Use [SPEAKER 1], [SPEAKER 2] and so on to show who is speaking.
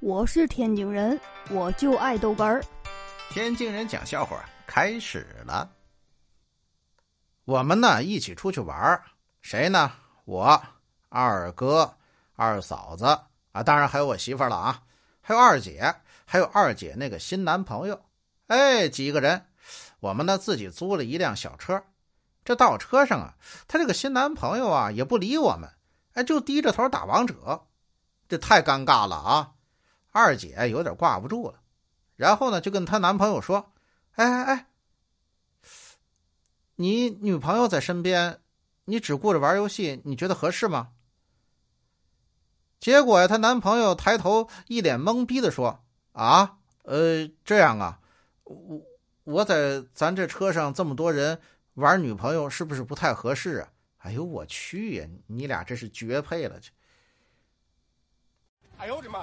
[SPEAKER 1] 我是天津人，我就爱豆干儿。
[SPEAKER 2] 天津人讲笑话开始了。我们呢一起出去玩儿，谁呢？我二哥、二嫂子啊，当然还有我媳妇了啊，还有二姐，还有二姐那个新男朋友。哎，几个人，我们呢自己租了一辆小车。这到车上啊，他这个新男朋友啊也不理我们，哎，就低着头打王者，这太尴尬了啊！二姐有点挂不住了，然后呢就跟她男朋友说：“哎哎哎，你女朋友在身边，你只顾着玩游戏，你觉得合适吗？”结果呀，她男朋友抬头一脸懵逼的说：“啊，呃，这样啊，我我在咱这车上这么多人。”玩女朋友是不是不太合适啊？哎呦我去呀！你俩这是绝配了，去！
[SPEAKER 1] 哎呦我的妈！